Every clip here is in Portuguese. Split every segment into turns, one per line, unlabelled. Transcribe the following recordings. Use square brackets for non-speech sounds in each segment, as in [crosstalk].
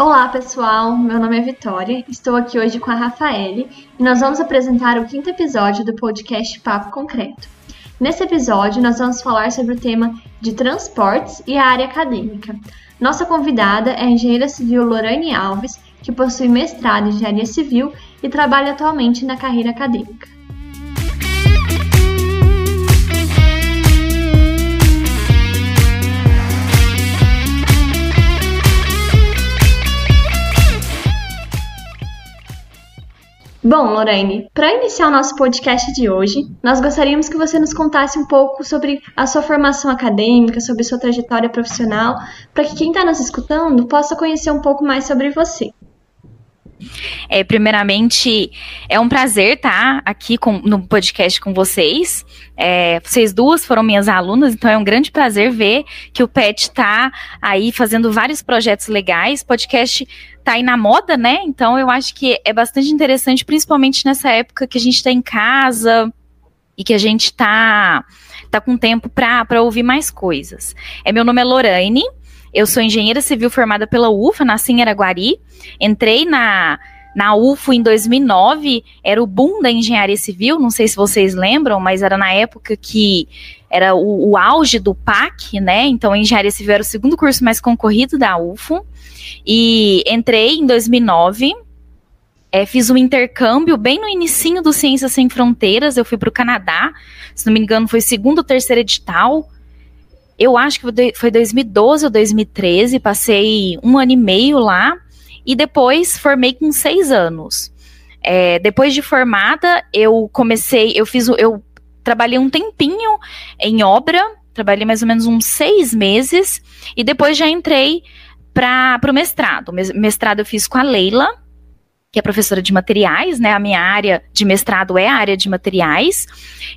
Olá pessoal, meu nome é Vitória, estou aqui hoje com a Rafaele e nós vamos apresentar o quinto episódio do podcast Papo Concreto. Nesse episódio, nós vamos falar sobre o tema de transportes e a área acadêmica. Nossa convidada é a engenheira civil Lorane Alves, que possui mestrado em engenharia civil e trabalha atualmente na carreira acadêmica. Bom, Lorraine, para iniciar o nosso podcast de hoje, nós gostaríamos que você nos contasse um pouco sobre a sua formação acadêmica, sobre sua trajetória profissional, para que quem está nos escutando possa conhecer um pouco mais sobre você.
É, primeiramente, é um prazer estar aqui com, no podcast com vocês. É, vocês duas foram minhas alunas, então é um grande prazer ver que o PET está aí fazendo vários projetos legais. Podcast está aí na moda, né? Então eu acho que é bastante interessante, principalmente nessa época que a gente está em casa e que a gente está tá com tempo para ouvir mais coisas. É, meu nome é Lorraine. Eu sou engenheira civil formada pela UFA, nasci em Araguari. Entrei na, na UFO em 2009, era o boom da engenharia civil, não sei se vocês lembram, mas era na época que era o, o auge do PAC, né? Então, engenharia civil era o segundo curso mais concorrido da UFO. E entrei em 2009, é, fiz um intercâmbio bem no inicinho do Ciências Sem Fronteiras, eu fui para o Canadá, se não me engano foi segundo ou terceiro edital, eu acho que foi 2012 ou 2013, passei um ano e meio lá e depois formei com seis anos. É, depois de formada, eu comecei, eu fiz, eu trabalhei um tempinho em obra, trabalhei mais ou menos uns seis meses e depois já entrei para o mestrado. Mestrado eu fiz com a Leila, que é professora de materiais, né? A minha área de mestrado é a área de materiais.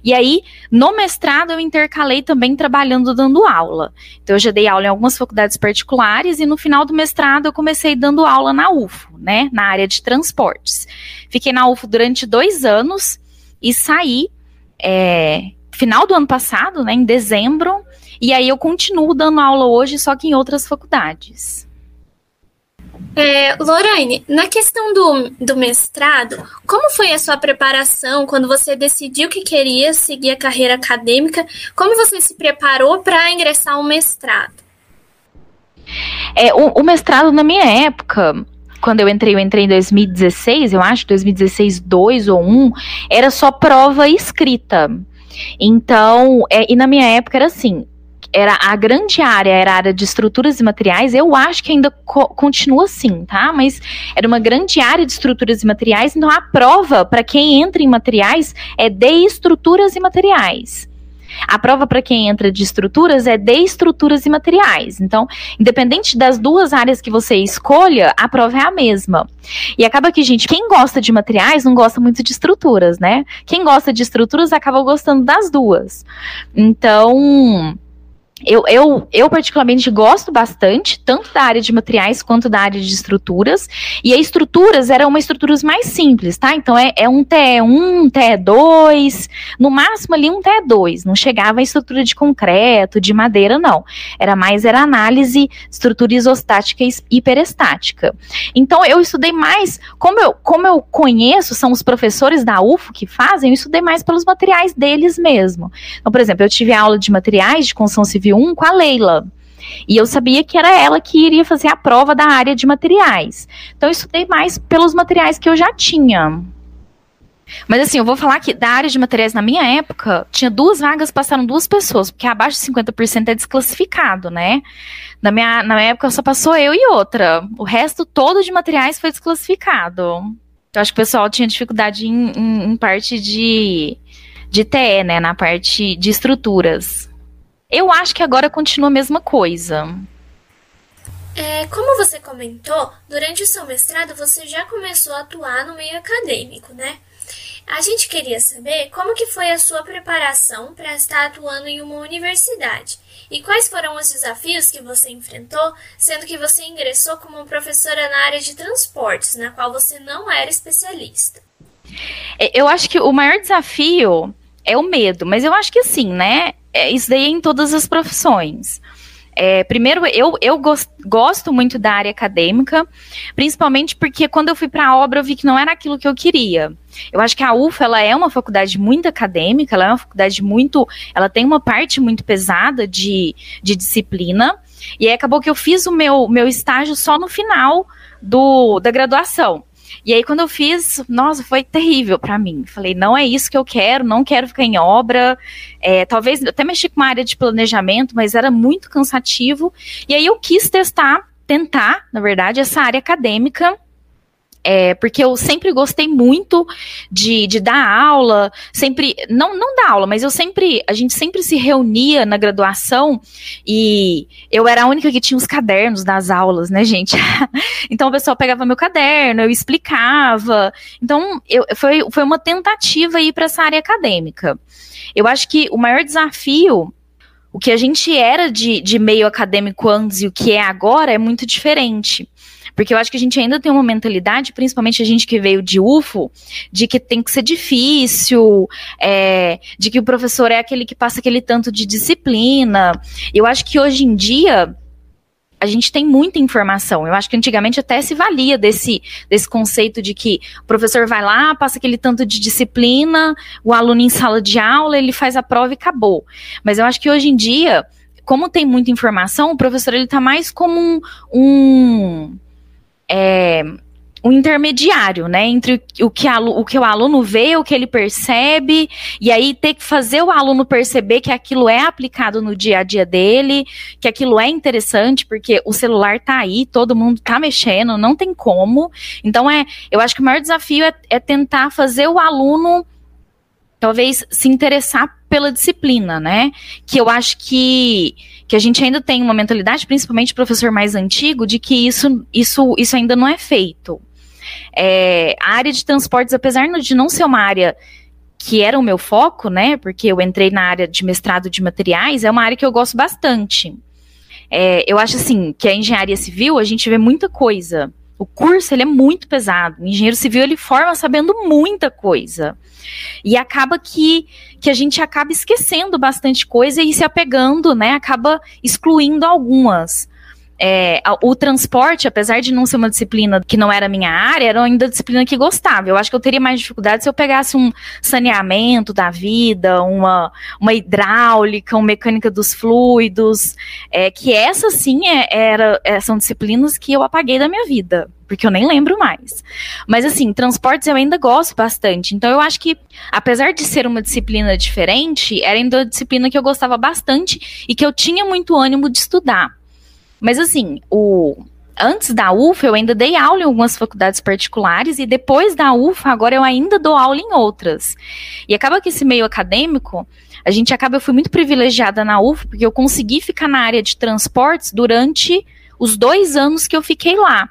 E aí, no mestrado, eu intercalei também trabalhando dando aula. Então, eu já dei aula em algumas faculdades particulares e no final do mestrado eu comecei dando aula na UFO, né? Na área de transportes. Fiquei na UFO durante dois anos e saí é, final do ano passado, né? Em dezembro. E aí eu continuo dando aula hoje, só que em outras faculdades.
É, Lorraine, na questão do, do mestrado, como foi a sua preparação quando você decidiu que queria seguir a carreira acadêmica? Como você se preparou para ingressar ao mestrado?
É, o, o, mestrado, na minha época, quando eu entrei, eu entrei em 2016, eu acho, 2016, 2 ou 1, era só prova escrita. Então, é, e na minha época era assim, era a grande área, era a área de estruturas e materiais, eu acho que ainda co continua assim, tá? Mas era uma grande área de estruturas e materiais, então a prova para quem entra em materiais é de estruturas e materiais. A prova para quem entra de estruturas é de estruturas e materiais. Então, independente das duas áreas que você escolha, a prova é a mesma. E acaba que, gente, quem gosta de materiais não gosta muito de estruturas, né? Quem gosta de estruturas acaba gostando das duas. Então, eu, eu, eu, particularmente gosto bastante, tanto da área de materiais quanto da área de estruturas. E as estruturas eram uma estruturas mais simples, tá? Então é, é um TE1, um TE2, no máximo ali um TE2. Não chegava a estrutura de concreto, de madeira, não. Era mais era análise estrutura isostática e hiperestática. Então eu estudei mais, como eu, como eu conheço, são os professores da UFO que fazem, eu estudei mais pelos materiais deles mesmo. Então, por exemplo, eu tive aula de materiais de construção civil um com a Leila. E eu sabia que era ela que iria fazer a prova da área de materiais. Então eu estudei mais pelos materiais que eu já tinha. Mas assim, eu vou falar que da área de materiais na minha época, tinha duas vagas, passaram duas pessoas, porque abaixo de 50% é desclassificado, né? Na minha, na minha época só passou eu e outra. O resto todo de materiais foi desclassificado. Eu acho que o pessoal tinha dificuldade em, em, em parte de, de TE, né? Na parte de estruturas. Eu acho que agora continua a mesma coisa.
É, como você comentou, durante o seu mestrado você já começou a atuar no meio acadêmico, né? A gente queria saber como que foi a sua preparação para estar atuando em uma universidade e quais foram os desafios que você enfrentou, sendo que você ingressou como professora na área de transportes, na qual você não era especialista.
É, eu acho que o maior desafio é o medo, mas eu acho que assim, né? É, isso daí é em todas as profissões. É, primeiro, eu, eu gosto muito da área acadêmica, principalmente porque quando eu fui para a obra eu vi que não era aquilo que eu queria. Eu acho que a UFA ela é uma faculdade muito acadêmica, ela é uma faculdade muito. Ela tem uma parte muito pesada de, de disciplina. E aí acabou que eu fiz o meu, meu estágio só no final do, da graduação. E aí, quando eu fiz, nossa, foi terrível para mim. Falei, não é isso que eu quero, não quero ficar em obra. É, talvez até mexi com uma área de planejamento, mas era muito cansativo. E aí eu quis testar, tentar, na verdade, essa área acadêmica é, porque eu sempre gostei muito de, de dar aula, sempre, não, não dar aula, mas eu sempre, a gente sempre se reunia na graduação e eu era a única que tinha os cadernos das aulas, né, gente? [laughs] então o pessoal pegava meu caderno, eu explicava. Então eu, foi, foi uma tentativa ir para essa área acadêmica. Eu acho que o maior desafio o que a gente era de, de meio acadêmico antes e o que é agora é muito diferente. Porque eu acho que a gente ainda tem uma mentalidade, principalmente a gente que veio de UFO, de que tem que ser difícil, é, de que o professor é aquele que passa aquele tanto de disciplina. Eu acho que hoje em dia a gente tem muita informação. Eu acho que antigamente até se valia desse, desse conceito de que o professor vai lá, passa aquele tanto de disciplina, o aluno em sala de aula, ele faz a prova e acabou. Mas eu acho que hoje em dia, como tem muita informação, o professor ele tá mais como um, um é, um intermediário, né, entre o que, o que o aluno vê, o que ele percebe, e aí ter que fazer o aluno perceber que aquilo é aplicado no dia a dia dele, que aquilo é interessante, porque o celular tá aí, todo mundo tá mexendo, não tem como. Então é, eu acho que o maior desafio é, é tentar fazer o aluno talvez se interessar pela disciplina, né? Que eu acho que que a gente ainda tem uma mentalidade, principalmente professor mais antigo, de que isso, isso, isso ainda não é feito. É, a área de transportes, apesar de não ser uma área que era o meu foco, né? Porque eu entrei na área de mestrado de materiais, é uma área que eu gosto bastante. É, eu acho assim que a engenharia civil a gente vê muita coisa. O curso ele é muito pesado. O engenheiro civil ele forma sabendo muita coisa. E acaba que, que a gente acaba esquecendo bastante coisa e se apegando, né? Acaba excluindo algumas. É, o transporte, apesar de não ser uma disciplina que não era minha área, era ainda disciplina que gostava. Eu acho que eu teria mais dificuldade se eu pegasse um saneamento da vida, uma, uma hidráulica, uma mecânica dos fluidos, é, que essas sim é, era, é, são disciplinas que eu apaguei da minha vida porque eu nem lembro mais. Mas assim, transportes eu ainda gosto bastante. Então eu acho que, apesar de ser uma disciplina diferente, era ainda uma disciplina que eu gostava bastante e que eu tinha muito ânimo de estudar. Mas assim, o antes da UFA eu ainda dei aula em algumas faculdades particulares e depois da UFA agora eu ainda dou aula em outras. E acaba que esse meio acadêmico, a gente acaba eu fui muito privilegiada na UFA porque eu consegui ficar na área de transportes durante os dois anos que eu fiquei lá.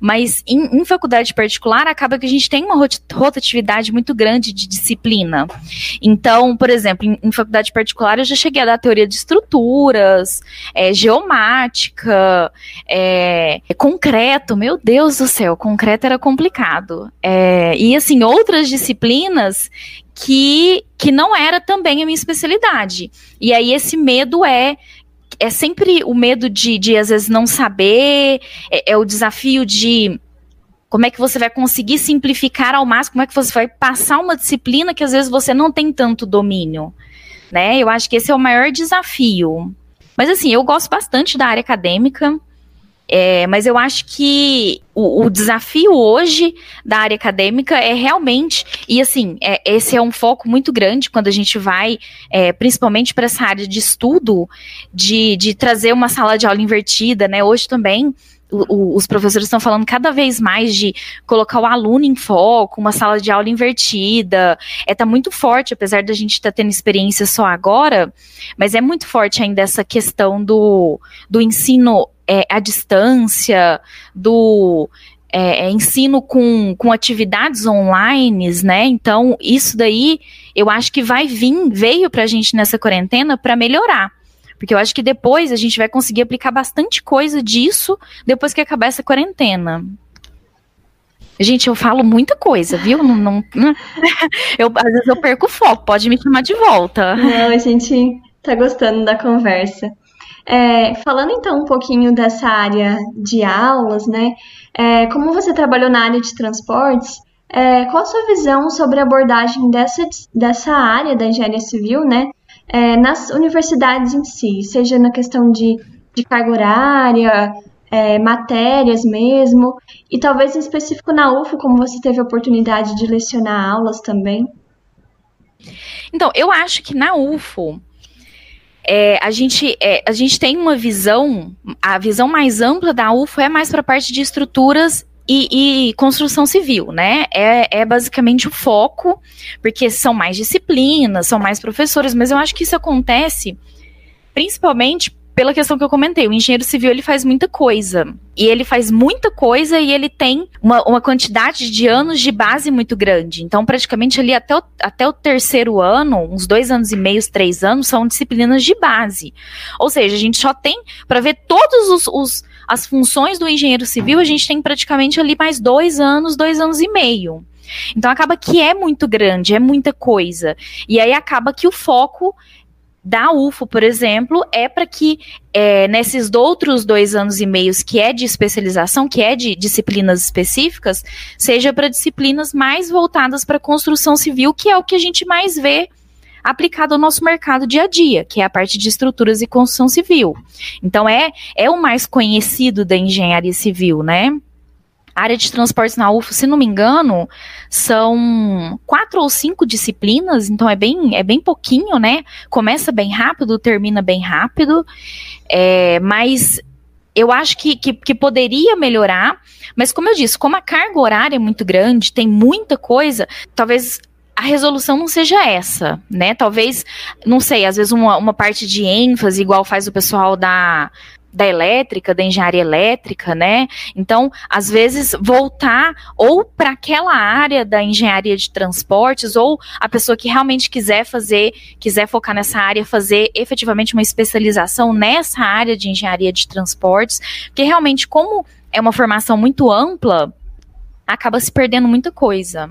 Mas em, em, faculdade particular, acaba que a gente tem uma rotatividade muito grande de disciplina. Então, por exemplo, em, em faculdade particular, eu já cheguei a dar teoria de estruturas, é, geomática, é, concreto. Meu Deus do céu, concreto era complicado. É, e assim, outras disciplinas que, que não era também a minha especialidade. E aí esse medo é é sempre o medo de, de às vezes, não saber, é, é o desafio de como é que você vai conseguir simplificar ao máximo, como é que você vai passar uma disciplina que às vezes você não tem tanto domínio, né? Eu acho que esse é o maior desafio. Mas assim, eu gosto bastante da área acadêmica, é, mas eu acho que o, o, desafio hoje da área acadêmica é realmente, e assim, é, esse é um foco muito grande quando a gente vai, é, principalmente para essa área de estudo, de, de trazer uma sala de aula invertida, né? Hoje também o, os professores estão falando cada vez mais de colocar o aluno em foco, uma sala de aula invertida. É tá muito forte, apesar da gente estar tá tendo experiência só agora, mas é muito forte ainda essa questão do, do ensino é, à distância, do é, é, ensino com, com atividades online, né? Então, isso daí eu acho que vai vir, veio para a gente nessa quarentena para melhorar. Porque eu acho que depois a gente vai conseguir aplicar bastante coisa disso depois que acabar essa quarentena. Gente, eu falo muita coisa, viu? Não, não, eu, às vezes eu perco o foco, pode me chamar de volta.
Não, a gente tá gostando da conversa. É, falando então um pouquinho dessa área de aulas, né? É, como você trabalhou na área de transportes, é, qual a sua visão sobre a abordagem dessa, dessa área da engenharia civil, né? É, nas universidades em si, seja na questão de, de carga horária, é, matérias mesmo, e talvez em específico na UFO, como você teve a oportunidade de lecionar aulas também?
Então, eu acho que na UFO é, a, gente, é, a gente tem uma visão, a visão mais ampla da UFO é mais para a parte de estruturas e, e, construção civil, né? É, é basicamente o foco, porque são mais disciplinas, são mais professores, mas eu acho que isso acontece principalmente pela questão que eu comentei, o engenheiro civil ele faz muita coisa. E ele faz muita coisa e ele tem uma, uma quantidade de anos de base muito grande. Então, praticamente ali até o, até o terceiro ano, uns dois anos e meio, três anos, são disciplinas de base. Ou seja, a gente só tem, para ver todos os, os as funções do engenheiro civil, a gente tem praticamente ali mais dois anos, dois anos e meio. Então acaba que é muito grande, é muita coisa. E aí acaba que o foco da UFO, por exemplo, é para que é, nesses outros dois anos e meios que é de especialização, que é de disciplinas específicas, seja para disciplinas mais voltadas para construção civil, que é o que a gente mais vê aplicado ao nosso mercado dia a dia, que é a parte de estruturas e construção civil. Então é é o mais conhecido da engenharia civil, né? Área de transportes na UFO, se não me engano, são quatro ou cinco disciplinas, então é bem, é bem pouquinho, né? Começa bem rápido, termina bem rápido, é, mas eu acho que, que, que, poderia melhorar, mas como eu disse, como a carga horária é muito grande, tem muita coisa, talvez a resolução não seja essa, né? Talvez, não sei, às vezes uma, uma parte de ênfase, igual faz o pessoal da, da elétrica, da engenharia elétrica, né? Então, às vezes, voltar ou para aquela área da engenharia de transportes, ou a pessoa que realmente quiser fazer, quiser focar nessa área, fazer efetivamente uma especialização nessa área de engenharia de transportes, porque realmente, como é uma formação muito ampla, acaba se perdendo muita coisa.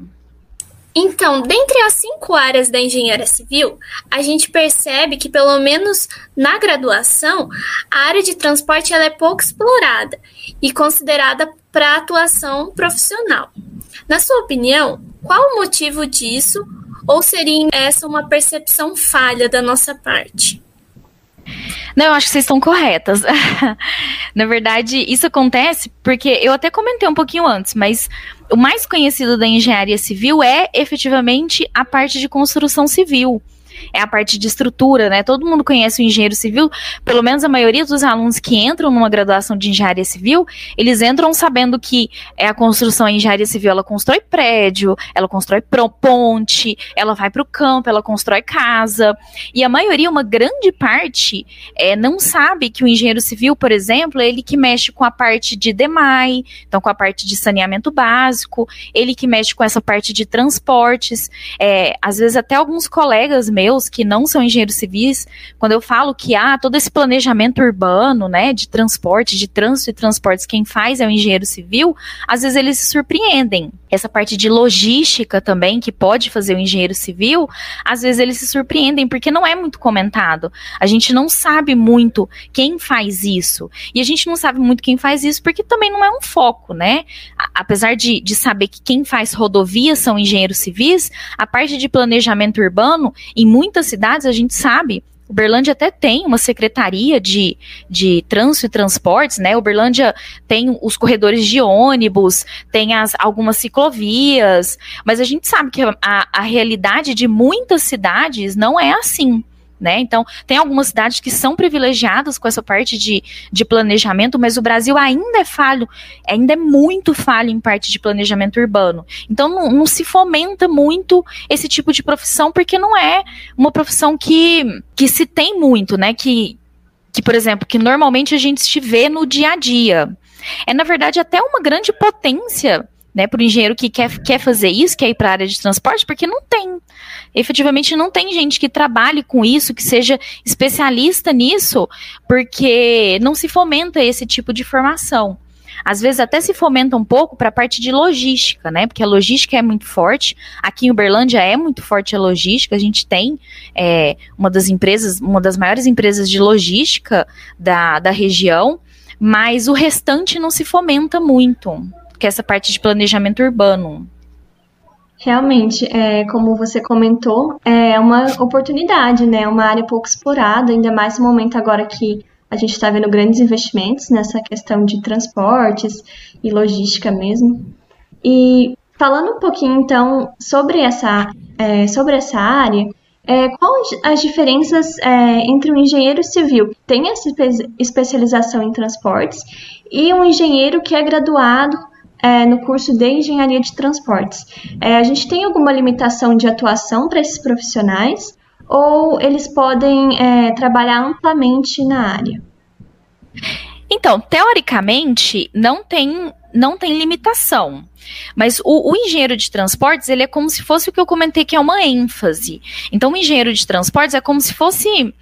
Então, dentre as cinco áreas da engenharia civil, a gente percebe que, pelo menos na graduação, a área de transporte ela é pouco explorada e considerada para atuação profissional. Na sua opinião, qual o motivo disso? Ou seria essa uma percepção falha da nossa parte?
Não, eu acho que vocês estão corretas. [laughs] Na verdade, isso acontece porque eu até comentei um pouquinho antes, mas o mais conhecido da engenharia civil é efetivamente a parte de construção civil é a parte de estrutura, né? Todo mundo conhece o engenheiro civil, pelo menos a maioria dos alunos que entram numa graduação de engenharia civil, eles entram sabendo que é a construção em engenharia civil, ela constrói prédio, ela constrói ponte, ela vai para o campo, ela constrói casa. E a maioria, uma grande parte, é, não sabe que o engenheiro civil, por exemplo, é ele que mexe com a parte de DEMAI, então com a parte de saneamento básico, ele que mexe com essa parte de transportes. É, às vezes até alguns colegas meus meus que não são engenheiros civis, quando eu falo que há todo esse planejamento urbano, né, de transporte, de trânsito e transportes, quem faz é o engenheiro civil, às vezes eles se surpreendem. Essa parte de logística também, que pode fazer o engenheiro civil, às vezes eles se surpreendem, porque não é muito comentado. A gente não sabe muito quem faz isso. E a gente não sabe muito quem faz isso, porque também não é um foco, né? apesar de, de saber que quem faz rodovias são engenheiros civis, a parte de planejamento urbano, em muitas cidades a gente sabe Uberlândia até tem uma secretaria de, de trânsito e transportes, né? Uberlândia tem os corredores de ônibus, tem as, algumas ciclovias, mas a gente sabe que a, a realidade de muitas cidades não é assim né? Então, tem algumas cidades que são privilegiadas com essa parte de, de planejamento, mas o Brasil ainda é falho, ainda é muito falho em parte de planejamento urbano. Então, não, não se fomenta muito esse tipo de profissão, porque não é uma profissão que, que se tem muito, né? Que, que, por exemplo, que normalmente a gente se vê no dia a dia. É, na verdade, até uma grande potência né, para o engenheiro que quer, quer fazer isso, quer ir para a área de transporte, porque não tem. Efetivamente não tem gente que trabalhe com isso, que seja especialista nisso, porque não se fomenta esse tipo de formação. às vezes até se fomenta um pouco para a parte de logística, né? Porque a logística é muito forte. Aqui em Uberlândia é muito forte a logística. A gente tem é, uma das empresas, uma das maiores empresas de logística da, da região, mas o restante não se fomenta muito, que é essa parte de planejamento urbano.
Realmente, é, como você comentou, é uma oportunidade, né? Uma área pouco explorada, ainda mais no momento agora que a gente está vendo grandes investimentos nessa questão de transportes e logística mesmo. E falando um pouquinho então sobre essa, é, sobre essa área, é, quais as diferenças é, entre um engenheiro civil que tem essa especialização em transportes e um engenheiro que é graduado é, no curso de engenharia de transportes? É, a gente tem alguma limitação de atuação para esses profissionais ou eles podem é, trabalhar amplamente na área?
Então, teoricamente, não tem, não tem limitação. Mas o, o, engenheiro de transportes, ele é como se fosse o que eu comentei, que é uma ênfase. Então, o engenheiro de transportes é como se fosse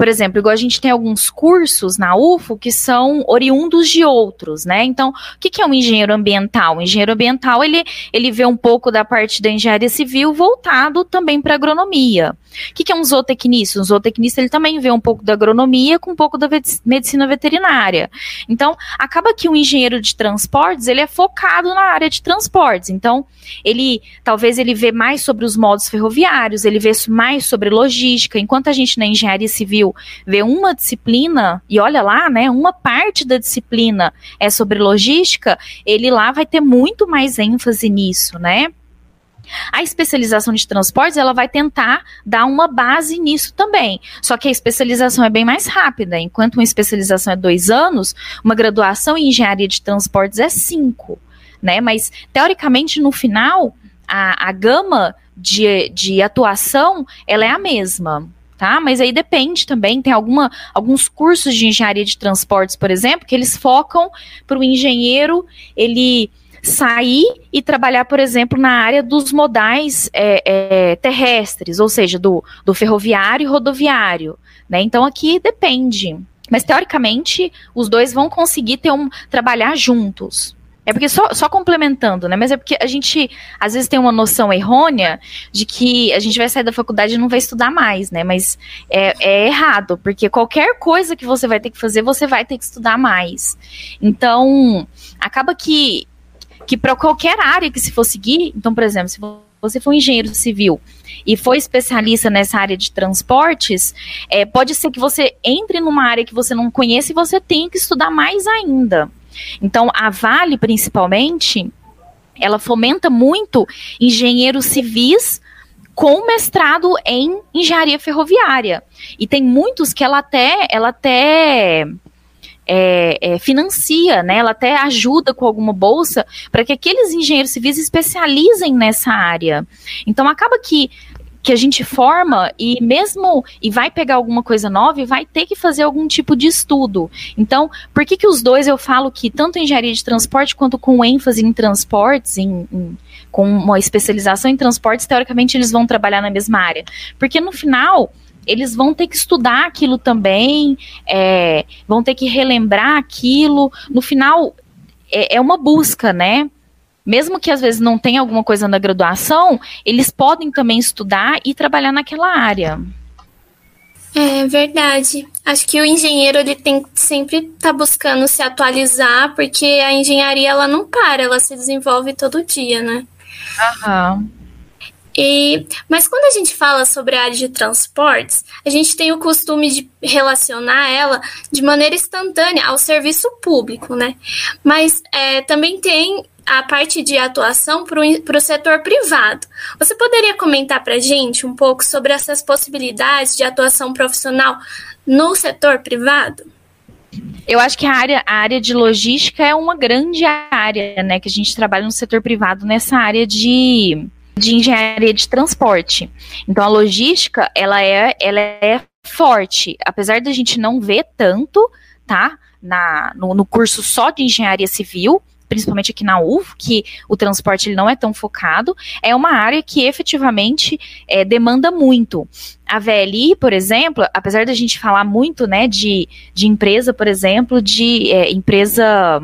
por exemplo, igual a gente tem alguns cursos na UFO que são oriundos de outros, né? Então, o que, que é um engenheiro ambiental? O engenheiro ambiental, ele, ele vê um pouco da parte da engenharia civil voltado também para agronomia. O que, que é um zootecnista? Um zootecnista, ele também vê um pouco da agronomia com um pouco da medicina veterinária. Então, acaba que o engenheiro de transportes, ele é focado na área de transportes. Então, ele, talvez ele vê mais sobre os modos ferroviários, ele vê mais sobre logística, enquanto a gente na engenharia civil ver uma disciplina, e olha lá, né, uma parte da disciplina é sobre logística, ele lá vai ter muito mais ênfase nisso, né? A especialização de transportes, ela vai tentar dar uma base nisso também. Só que a especialização é bem mais rápida. Enquanto uma especialização é dois anos, uma graduação em engenharia de transportes é cinco, né? Mas, teoricamente, no final, a, a gama de, de atuação, ela é a mesma tá? Mas aí depende também, tem alguma, alguns cursos de engenharia de transportes, por exemplo, que eles focam para o engenheiro ele sair e trabalhar, por exemplo, na área dos modais é, é, terrestres, ou seja, do, do ferroviário e rodoviário, né? Então aqui depende. Mas teoricamente, os dois vão conseguir ter um trabalhar juntos. É porque só, só complementando, né? Mas é porque a gente às vezes tem uma noção errônea de que a gente vai sair da faculdade e não vai estudar mais, né? Mas é, é errado, porque qualquer coisa que você vai ter que fazer, você vai ter que estudar mais. Então, acaba que, que para qualquer área que se for seguir, então, por exemplo, se você for engenheiro civil e for especialista nessa área de transportes, é, pode ser que você entre numa área que você não conhece e você tenha que estudar mais ainda. Então, a Vale, principalmente, ela fomenta muito engenheiros civis com mestrado em engenharia ferroviária. E tem muitos que ela até, ela até é, é, financia, né? Ela até ajuda com alguma bolsa para que aqueles engenheiros civis especializem nessa área. Então acaba que que a gente forma e mesmo e vai pegar alguma coisa nova e vai ter que fazer algum tipo de estudo. Então, por que que os dois eu falo que tanto engenharia de transporte quanto com ênfase em transportes, em, em com uma especialização em transportes, teoricamente eles vão trabalhar na mesma área? Porque no final eles vão ter que estudar aquilo também, é, vão ter que relembrar aquilo. No final é, é uma busca, né? mesmo que às vezes não tenha alguma coisa na graduação, eles podem também estudar e trabalhar naquela área.
É verdade. Acho que o engenheiro ele tem que sempre estar tá buscando se atualizar, porque a engenharia ela não para, ela se desenvolve todo dia, né?
Aham.
E, mas quando a gente fala sobre a área de transportes, a gente tem o costume de relacionar ela de maneira instantânea ao serviço público, né? Mas é, também tem a parte de atuação para o setor privado. Você poderia comentar para a gente um pouco sobre essas possibilidades de atuação profissional no setor privado?
Eu acho que a área, a área de logística é uma grande área, né? Que a gente trabalha no setor privado nessa área de, de engenharia de transporte. Então a logística ela é, ela é forte, apesar da gente não ver tanto, tá? Na, no, no curso só de engenharia civil, principalmente aqui na UF, que o transporte ele não é tão focado, é uma área que efetivamente é, demanda muito. A VLI, por exemplo, apesar da gente falar muito né, de, de empresa, por exemplo, de é, empresa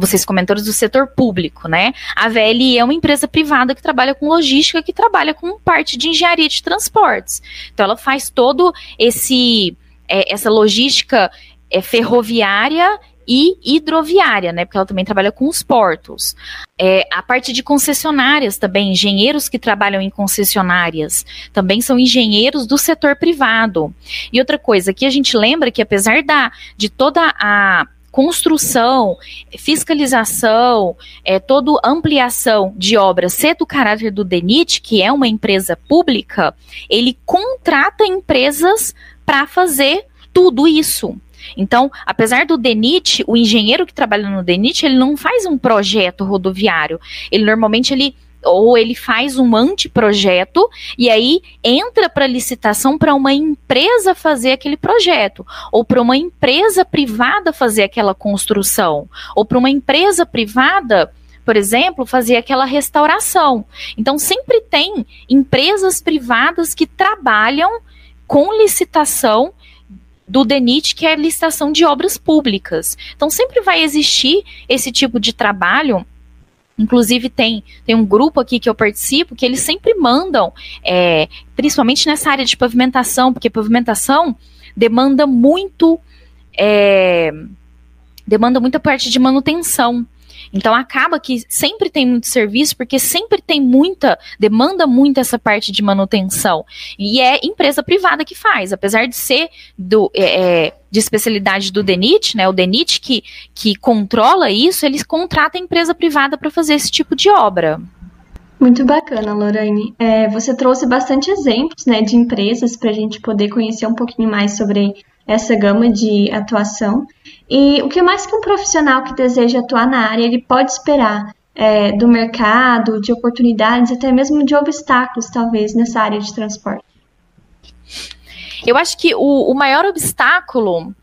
vocês comentaram do setor público, né? A VLI é uma empresa privada que trabalha com logística, que trabalha com parte de engenharia de transportes. Então, ela faz todo esse é, essa logística é, ferroviária e hidroviária, né? Porque ela também trabalha com os portos. É, a parte de concessionárias também, engenheiros que trabalham em concessionárias, também são engenheiros do setor privado. E outra coisa que a gente lembra que apesar da de toda a construção, fiscalização, é, toda ampliação de obras ser do caráter do DENIT, que é uma empresa pública, ele contrata empresas para fazer tudo isso. Então, apesar do DENIT, o engenheiro que trabalha no DENIT, ele não faz um projeto rodoviário. Ele normalmente ele ou ele faz um anteprojeto e aí entra para licitação para uma empresa fazer aquele projeto, ou para uma empresa privada fazer aquela construção, ou para uma empresa privada por exemplo, fazer aquela restauração. Então, sempre tem empresas privadas que trabalham com licitação do DENIT, que é a licitação de obras públicas. Então, sempre vai existir esse tipo de trabalho. Inclusive, tem, tem um grupo aqui que eu participo que eles sempre mandam, é, principalmente nessa área de pavimentação, porque pavimentação demanda muito. É, demanda muita parte de manutenção. Então acaba que sempre tem muito serviço, porque sempre tem muita, demanda muito essa parte de manutenção. E é empresa privada que faz, apesar de ser do. É, é de especialidade do DENIT, né? O DENIT que, que controla isso, eles contratam empresa privada para fazer esse tipo de obra.
Muito bacana, Lorraine. É, você trouxe bastante exemplos né, de empresas para a gente poder conhecer um pouquinho mais sobre essa gama de atuação. E o que mais que um profissional que deseja atuar na área ele pode esperar é, do mercado, de oportunidades, até mesmo de obstáculos, talvez, nessa área de transporte?
Eu acho que o, o maior obstáculo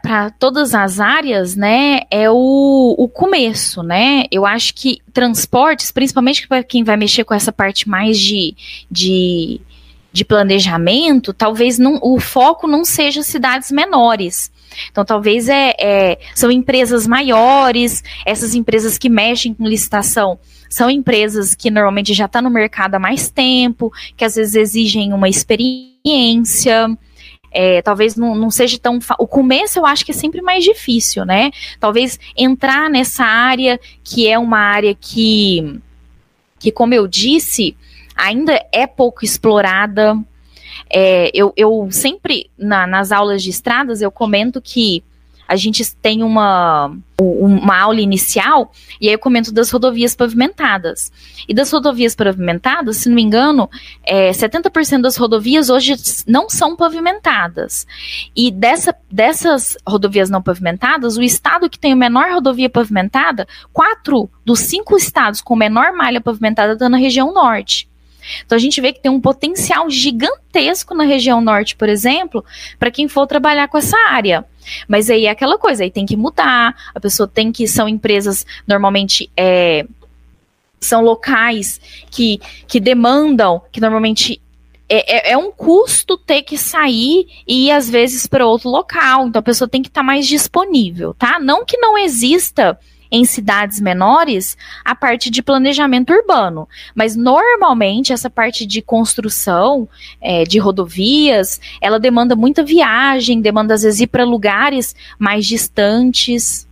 para todas as áreas, né, é o, o começo, né? Eu acho que transportes, principalmente para quem vai mexer com essa parte mais de, de de planejamento, talvez não, o foco não seja cidades menores. Então, talvez é, é, são empresas maiores, essas empresas que mexem com licitação são empresas que normalmente já estão tá no mercado há mais tempo, que às vezes exigem uma experiência. É, talvez não, não seja tão. O começo eu acho que é sempre mais difícil, né? Talvez entrar nessa área que é uma área que, que como eu disse, ainda é pouco explorada. É, eu, eu sempre, na, nas aulas de estradas, eu comento que a gente tem uma, uma aula inicial, e aí eu comento das rodovias pavimentadas. E das rodovias pavimentadas, se não me engano, é, 70% das rodovias hoje não são pavimentadas. E dessa, dessas rodovias não pavimentadas, o estado que tem a menor rodovia pavimentada, quatro dos cinco estados com menor malha pavimentada estão na região norte. Então a gente vê que tem um potencial gigantesco na região norte, por exemplo, para quem for trabalhar com essa área. Mas aí é aquela coisa, aí tem que mudar, a pessoa tem que, são empresas normalmente é, são locais que, que demandam, que normalmente é, é, é, um custo ter que sair e ir às vezes para outro local. Então a pessoa tem que estar tá mais disponível, tá? Não que não exista em cidades menores a parte de planejamento urbano. Mas normalmente essa parte de construção é, de rodovias, ela demanda muita viagem, demanda às vezes ir para lugares mais distantes.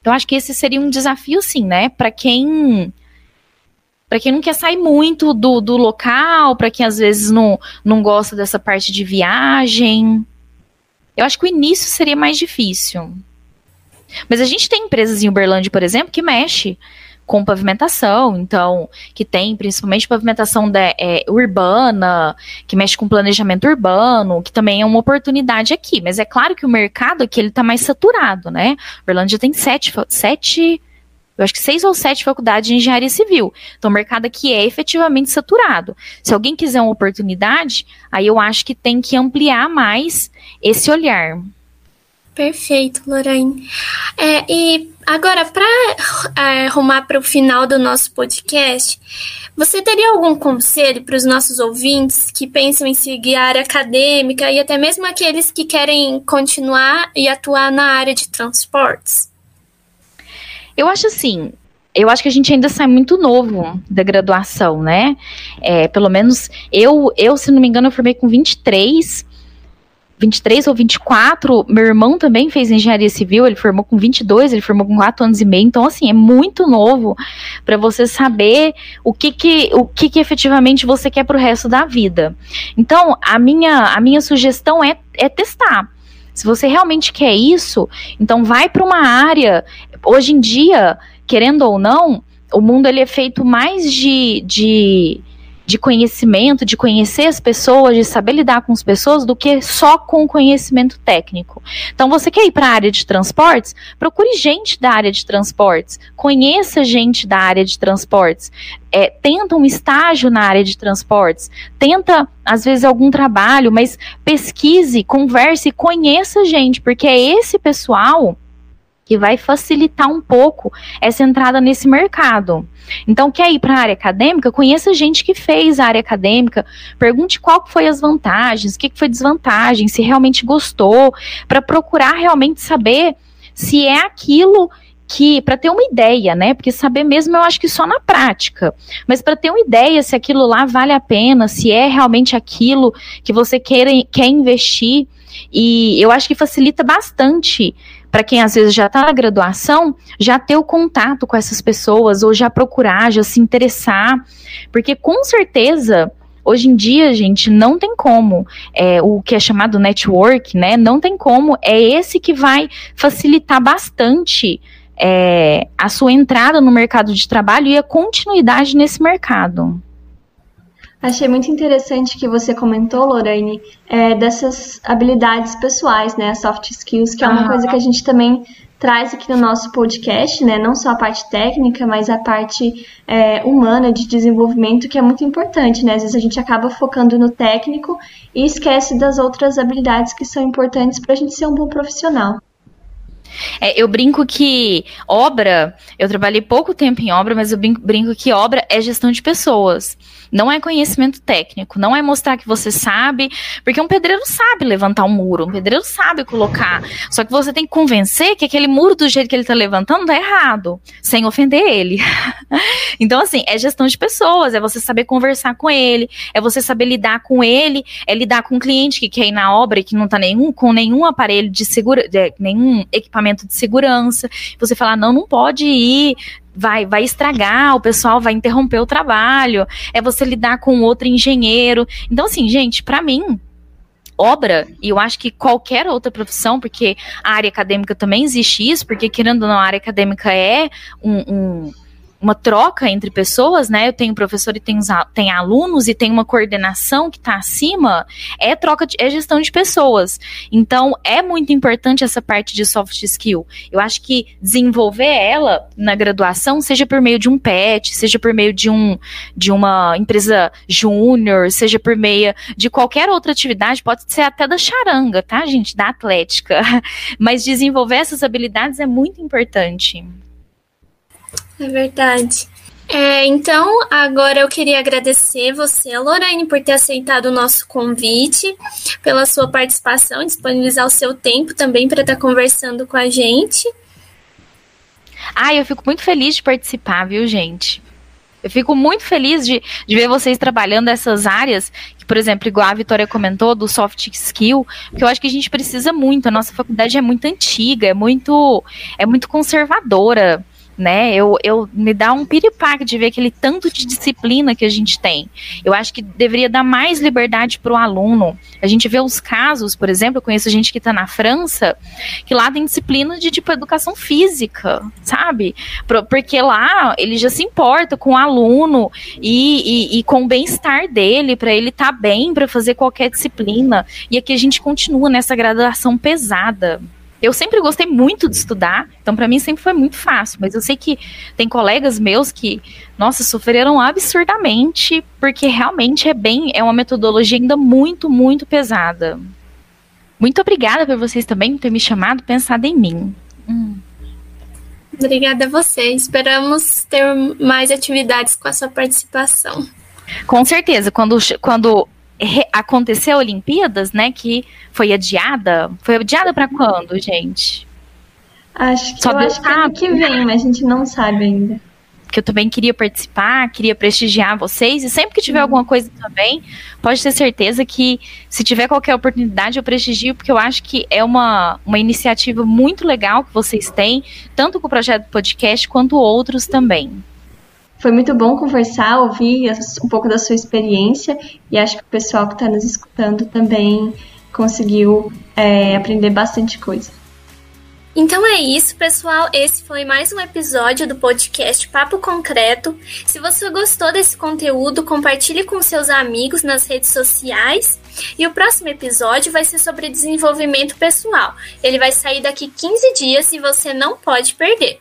Então acho que esse seria um desafio, sim, né? Para quem para quem não quer sair muito do, do local, para quem às vezes não, não gosta dessa parte de viagem. Eu acho que o início seria mais difícil. Mas a gente tem empresas em Uberlândia, por exemplo, que mexe com pavimentação, então, que tem principalmente pavimentação de, é, urbana, que mexe com planejamento urbano, que também é uma oportunidade aqui. Mas é claro que o mercado aqui ele está mais saturado, né? Uberlândia tem sete, sete, eu acho que seis ou sete faculdades de engenharia civil. Então, o mercado aqui é efetivamente saturado. Se alguém quiser uma oportunidade, aí eu acho que tem que ampliar mais esse olhar.
Perfeito, Lorraine. É, e agora, para é, arrumar para o final do nosso podcast, você teria algum conselho para os nossos ouvintes que pensam em seguir a área acadêmica e até mesmo aqueles que querem continuar e atuar na área de transportes?
Eu acho assim, eu acho que a gente ainda sai muito novo da graduação, né? É, pelo menos eu, eu, se não me engano, eu formei com 23. 23 ou 24, meu irmão também fez engenharia civil, ele formou com 22, ele formou com 4 anos e meio, então assim, é muito novo para você saber o que que, o que que efetivamente você quer para o resto da vida. Então, a minha, a minha sugestão é, é testar. Se você realmente quer isso, então vai para uma área. Hoje em dia, querendo ou não, o mundo ele é feito mais de, de de conhecimento, de conhecer as pessoas, de saber lidar com as pessoas, do que só com conhecimento técnico. Então, você quer ir para a área de transportes? Procure gente da área de transportes, conheça gente da área de transportes, é, tenta um estágio na área de transportes, tenta, às vezes, algum trabalho, mas pesquise, converse, conheça gente, porque é esse pessoal que vai facilitar um pouco essa entrada nesse mercado. Então, quer ir para a área acadêmica? Conheça gente que fez a área acadêmica, pergunte qual foi as vantagens, o que foi desvantagem, se realmente gostou, para procurar realmente saber se é aquilo que para ter uma ideia, né? Porque saber mesmo eu acho que só na prática. Mas para ter uma ideia se aquilo lá vale a pena, se é realmente aquilo que você quer, quer investir. E eu acho que facilita bastante para quem às vezes já está na graduação, já ter o contato com essas pessoas, ou já procurar, já se interessar, porque com certeza. Hoje em dia, gente, não tem como. É, o que é chamado network, né? Não tem como. É esse que vai facilitar bastante é, a sua entrada no mercado de trabalho e a continuidade nesse mercado.
Achei muito interessante que você comentou, Lorraine, é, dessas habilidades pessoais, né, soft skills, que é uma coisa que a gente também traz aqui no nosso podcast, né, não só a parte técnica, mas a parte é, humana de desenvolvimento, que é muito importante, né, às vezes a gente acaba focando no técnico e esquece das outras habilidades que são importantes para a gente ser um bom profissional.
É, eu brinco que obra, eu trabalhei pouco tempo em obra, mas eu brinco, brinco que obra é gestão de pessoas não é conhecimento técnico, não é mostrar que você sabe, porque um pedreiro sabe levantar um muro, um pedreiro sabe colocar. Só que você tem que convencer que aquele muro do jeito que ele está levantando tá errado, sem ofender ele. [laughs] então, assim, é gestão de pessoas, é você saber conversar com ele, é você saber lidar com ele, é lidar com um cliente que quer ir na obra e que não está nenhum, com nenhum aparelho de segurança, nenhum equipamento de segurança. Você falar, não, não pode ir, vai, vai estragar, o pessoal vai interromper o trabalho, é você lidar com outro engenheiro. Então, assim, gente, para mim, obra, e eu acho que qualquer outra profissão, porque a área acadêmica também existe isso, porque querendo ou não, a área acadêmica é um, um uma troca entre pessoas, né? Eu tenho professor e tem alunos e tem uma coordenação que está acima, é troca de, é gestão de pessoas. Então, é muito importante essa parte de soft skill. Eu acho que desenvolver ela na graduação, seja por meio de um PET, seja por meio de um de uma empresa júnior, seja por meio de qualquer outra atividade, pode ser até da charanga, tá, gente? Da atlética. [laughs] Mas desenvolver essas habilidades é muito importante.
É verdade. É, então, agora eu queria agradecer você, Lorraine, por ter aceitado o nosso convite, pela sua participação, disponibilizar o seu tempo também para estar tá conversando com a gente.
Ah, eu fico muito feliz de participar, viu, gente? Eu fico muito feliz de, de ver vocês trabalhando essas áreas, que, por exemplo, igual a Vitória comentou, do soft skill, porque eu acho que a gente precisa muito. A nossa faculdade é muito antiga, é muito, é muito conservadora né? Eu, eu me dá um piripaque de ver aquele tanto de disciplina que a gente tem. Eu acho que deveria dar mais liberdade para o aluno. A gente vê os casos, por exemplo, eu conheço gente que está na França, que lá tem disciplina de tipo educação física, sabe? Porque lá ele já se importa com o aluno e, e, e com o bem-estar dele, para ele estar tá bem para fazer qualquer disciplina. E aqui a gente continua nessa graduação pesada. Eu sempre gostei muito de estudar, então para mim sempre foi muito fácil, mas eu sei que tem colegas meus que, nossa, sofreram absurdamente, porque realmente é bem, é uma metodologia ainda muito, muito pesada. Muito obrigada por vocês também ter me chamado, pensado em mim. Hum.
Obrigada a você. Esperamos ter mais atividades com a sua participação.
Com certeza. Quando, quando aconteceu a Olimpíadas, né, que foi adiada. Foi adiada para quando, gente?
Acho que, Só eu acho que ano que vem, mas a gente não sabe ainda
que eu também queria participar, queria prestigiar vocês. E sempre que tiver uhum. alguma coisa também, pode ter certeza que se tiver qualquer oportunidade, eu prestigio, porque eu acho que é uma, uma iniciativa muito legal que vocês têm, tanto com o projeto podcast quanto outros também.
Foi muito bom conversar, ouvir um pouco da sua experiência e acho que o pessoal que está nos escutando também conseguiu é, aprender bastante coisa.
Então é isso, pessoal. Esse foi mais um episódio do podcast Papo Concreto. Se você gostou desse conteúdo, compartilhe com seus amigos nas redes sociais. E o próximo episódio vai ser sobre desenvolvimento pessoal. Ele vai sair daqui 15 dias e você não pode perder.